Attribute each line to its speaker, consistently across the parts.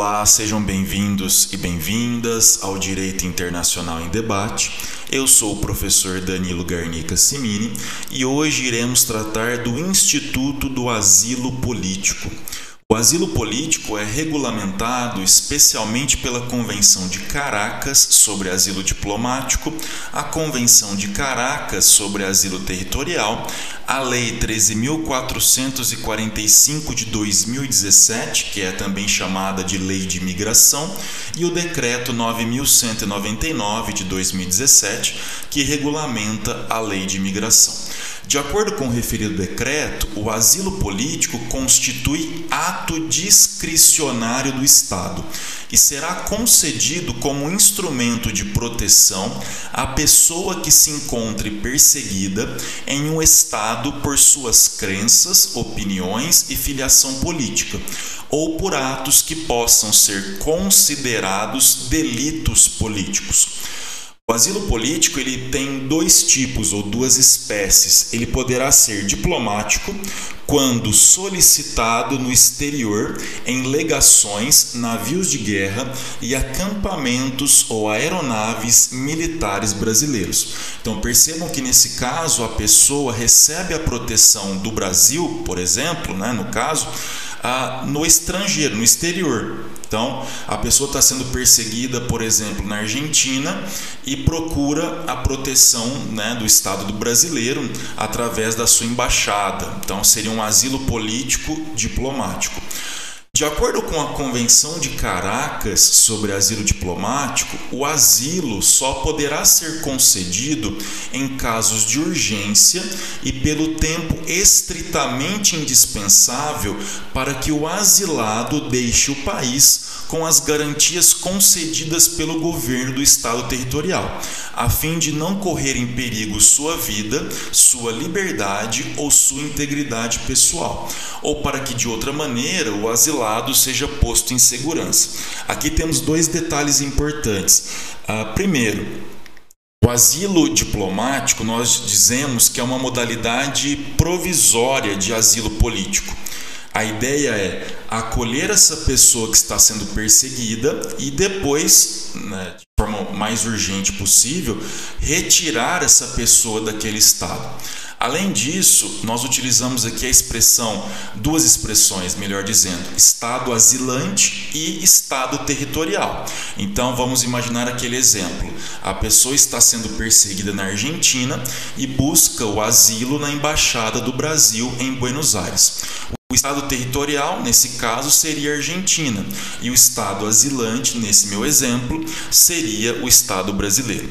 Speaker 1: Olá, sejam bem-vindos e bem-vindas ao Direito Internacional em Debate. Eu sou o professor Danilo Garnica Simini e hoje iremos tratar do Instituto do Asilo Político. O asilo político é regulamentado especialmente pela Convenção de Caracas sobre asilo diplomático, a Convenção de Caracas sobre asilo territorial, a Lei 13.445 de 2017, que é também chamada de Lei de Imigração, e o Decreto 9.199 de 2017, que regulamenta a Lei de Imigração. De acordo com o referido decreto, o asilo político constitui ato discricionário do Estado e será concedido como instrumento de proteção à pessoa que se encontre perseguida em um Estado por suas crenças, opiniões e filiação política, ou por atos que possam ser considerados delitos políticos. O asilo político ele tem dois tipos ou duas espécies. Ele poderá ser diplomático quando solicitado no exterior em legações, navios de guerra e acampamentos ou aeronaves militares brasileiros. Então percebam que nesse caso a pessoa recebe a proteção do Brasil, por exemplo, né, no caso, ah, no estrangeiro, no exterior. Então, a pessoa está sendo perseguida, por exemplo, na Argentina e procura a proteção né, do Estado do brasileiro através da sua embaixada. Então, seria um asilo político diplomático. De acordo com a Convenção de Caracas sobre asilo diplomático, o asilo só poderá ser concedido em casos de urgência e pelo tempo estritamente indispensável para que o asilado deixe o país com as garantias concedidas pelo governo do estado territorial, a fim de não correr em perigo sua vida, sua liberdade ou sua integridade pessoal, ou para que de outra maneira o asilado seja posto em segurança. Aqui temos dois detalhes importantes. Uh, primeiro, o asilo diplomático, nós dizemos que é uma modalidade provisória de asilo político. A ideia é acolher essa pessoa que está sendo perseguida e depois, né, de forma mais urgente possível, retirar essa pessoa daquele estado. Além disso, nós utilizamos aqui a expressão, duas expressões, melhor dizendo, estado asilante e estado territorial. Então vamos imaginar aquele exemplo. A pessoa está sendo perseguida na Argentina e busca o asilo na embaixada do Brasil em Buenos Aires. O estado territorial, nesse caso, seria a Argentina, e o estado asilante, nesse meu exemplo, seria o estado brasileiro.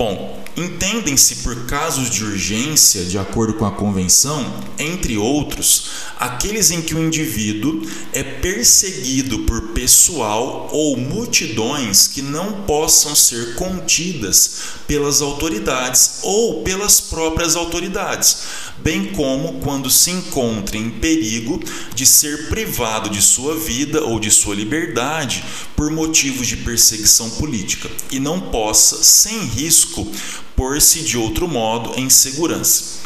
Speaker 1: Bom, entendem-se por casos de urgência, de acordo com a convenção, entre outros, aqueles em que o indivíduo é perseguido por pessoal ou multidões que não possam ser contidas pelas autoridades ou pelas próprias autoridades, bem como quando se encontre em perigo de ser privado de sua vida ou de sua liberdade por motivos de perseguição política e não possa, sem risco, pôr-se de outro modo em segurança.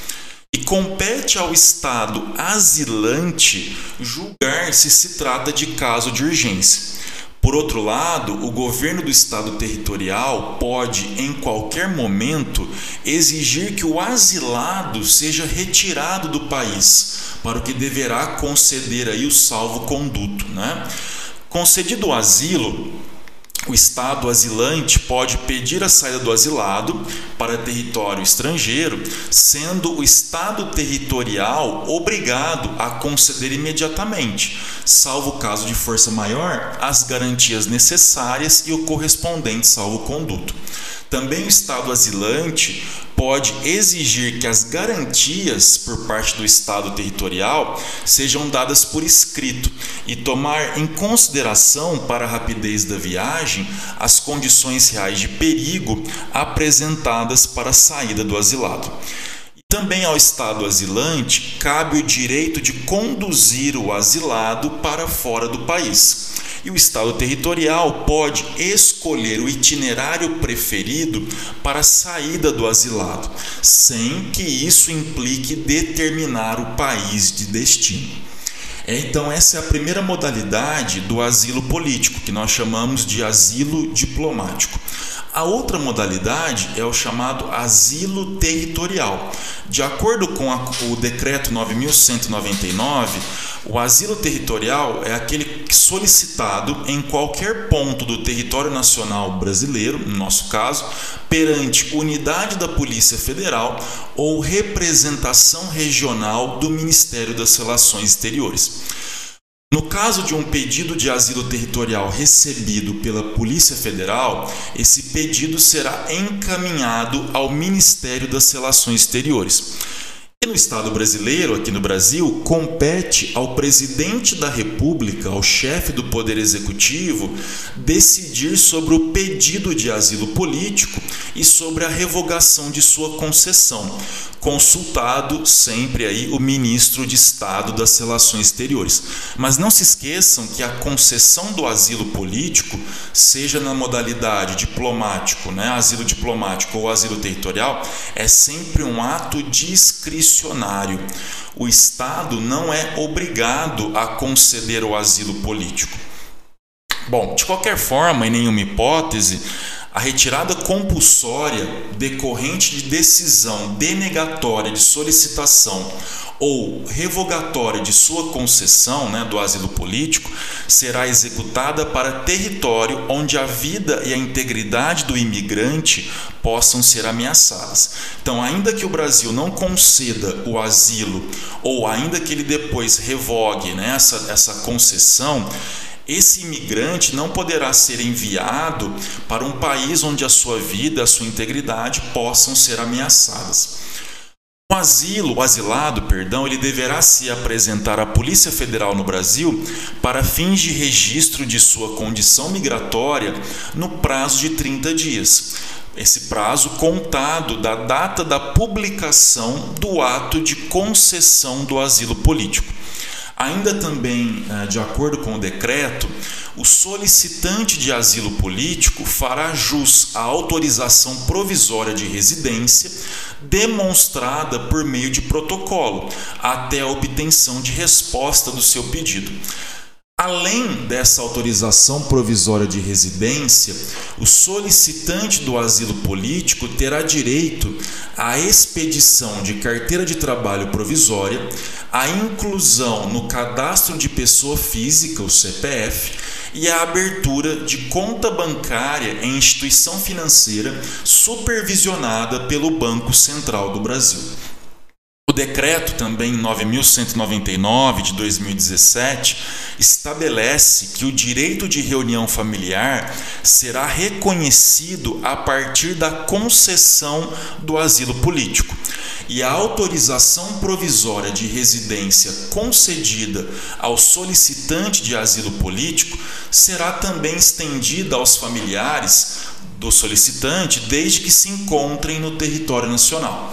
Speaker 1: E compete ao Estado asilante julgar se se trata de caso de urgência. Por outro lado, o governo do Estado territorial pode, em qualquer momento, exigir que o asilado seja retirado do país, para o que deverá conceder aí o salvo-conduto. Né? Concedido o asilo, o Estado asilante pode pedir a saída do asilado para território estrangeiro, sendo o Estado territorial obrigado a conceder imediatamente, salvo caso de força maior, as garantias necessárias e o correspondente salvo-conduto. Também o Estado asilante pode exigir que as garantias por parte do Estado territorial sejam dadas por escrito e tomar em consideração para a rapidez da viagem as condições reais de perigo apresentadas para a saída do asilado. Também ao Estado asilante cabe o direito de conduzir o asilado para fora do país e o Estado territorial pode escolher o itinerário preferido para a saída do asilado, sem que isso implique determinar o país de destino. É, então, essa é a primeira modalidade do asilo político, que nós chamamos de asilo diplomático. A outra modalidade é o chamado asilo territorial. De acordo com a, o decreto 9199, o asilo territorial é aquele solicitado em qualquer ponto do território nacional brasileiro, no nosso caso, perante unidade da Polícia Federal ou representação regional do Ministério das Relações Exteriores. No caso de um pedido de asilo territorial recebido pela Polícia Federal, esse pedido será encaminhado ao Ministério das Relações Exteriores. No Estado brasileiro, aqui no Brasil, compete ao presidente da República, ao chefe do Poder Executivo, decidir sobre o pedido de asilo político e sobre a revogação de sua concessão, consultado sempre aí o ministro de Estado das Relações Exteriores. Mas não se esqueçam que a concessão do asilo político, seja na modalidade diplomático, né, asilo diplomático ou asilo territorial, é sempre um ato discricionário. O Estado não é obrigado a conceder o asilo político. Bom, de qualquer forma, em nenhuma hipótese, a retirada compulsória decorrente de decisão denegatória de solicitação ou revogatória de sua concessão né, do asilo político será executada para território onde a vida e a integridade do imigrante possam ser ameaçadas. Então, ainda que o Brasil não conceda o asilo ou ainda que ele depois revogue né, essa, essa concessão, esse imigrante não poderá ser enviado para um país onde a sua vida, a sua integridade possam ser ameaçadas. O asilo, o asilado, perdão, ele deverá se apresentar à Polícia Federal no Brasil para fins de registro de sua condição migratória no prazo de 30 dias. Esse prazo contado da data da publicação do ato de concessão do asilo político. Ainda também, eh, de acordo com o decreto, o solicitante de asilo político fará jus à autorização provisória de residência demonstrada por meio de protocolo, até a obtenção de resposta do seu pedido. Além dessa autorização provisória de residência, o solicitante do asilo político terá direito à expedição de carteira de trabalho provisória, à inclusão no cadastro de pessoa física, o CPF, e a abertura de conta bancária em instituição financeira supervisionada pelo Banco Central do Brasil. Decreto também 9199 de 2017 estabelece que o direito de reunião familiar será reconhecido a partir da concessão do asilo político e a autorização provisória de residência concedida ao solicitante de asilo político será também estendida aos familiares do solicitante desde que se encontrem no território nacional.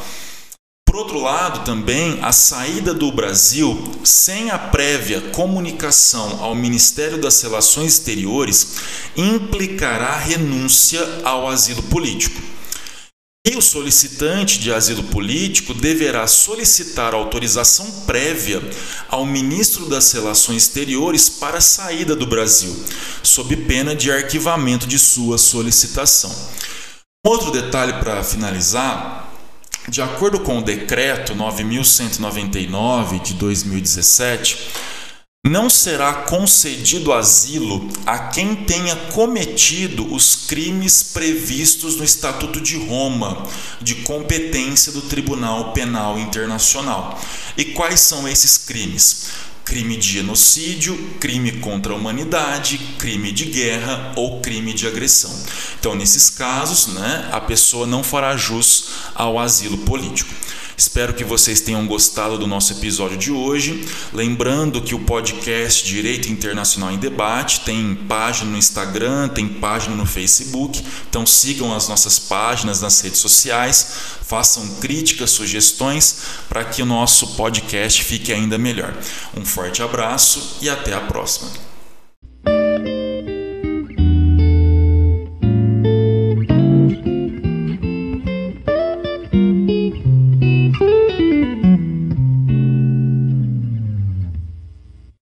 Speaker 1: Por outro lado, também a saída do Brasil sem a prévia comunicação ao Ministério das Relações Exteriores implicará renúncia ao asilo político. E o solicitante de asilo político deverá solicitar autorização prévia ao ministro das Relações Exteriores para a saída do Brasil, sob pena de arquivamento de sua solicitação. Outro detalhe para finalizar de acordo com o decreto 9199 de 2017, não será concedido asilo a quem tenha cometido os crimes previstos no Estatuto de Roma, de competência do Tribunal Penal Internacional. E quais são esses crimes? Crime de genocídio, crime contra a humanidade, crime de guerra ou crime de agressão. Então, nesses casos, né, a pessoa não fará jus ao asilo político. Espero que vocês tenham gostado do nosso episódio de hoje. Lembrando que o podcast Direito Internacional em Debate tem página no Instagram, tem página no Facebook. Então sigam as nossas páginas nas redes sociais, façam críticas, sugestões para que o nosso podcast fique ainda melhor. Um forte abraço e até a próxima.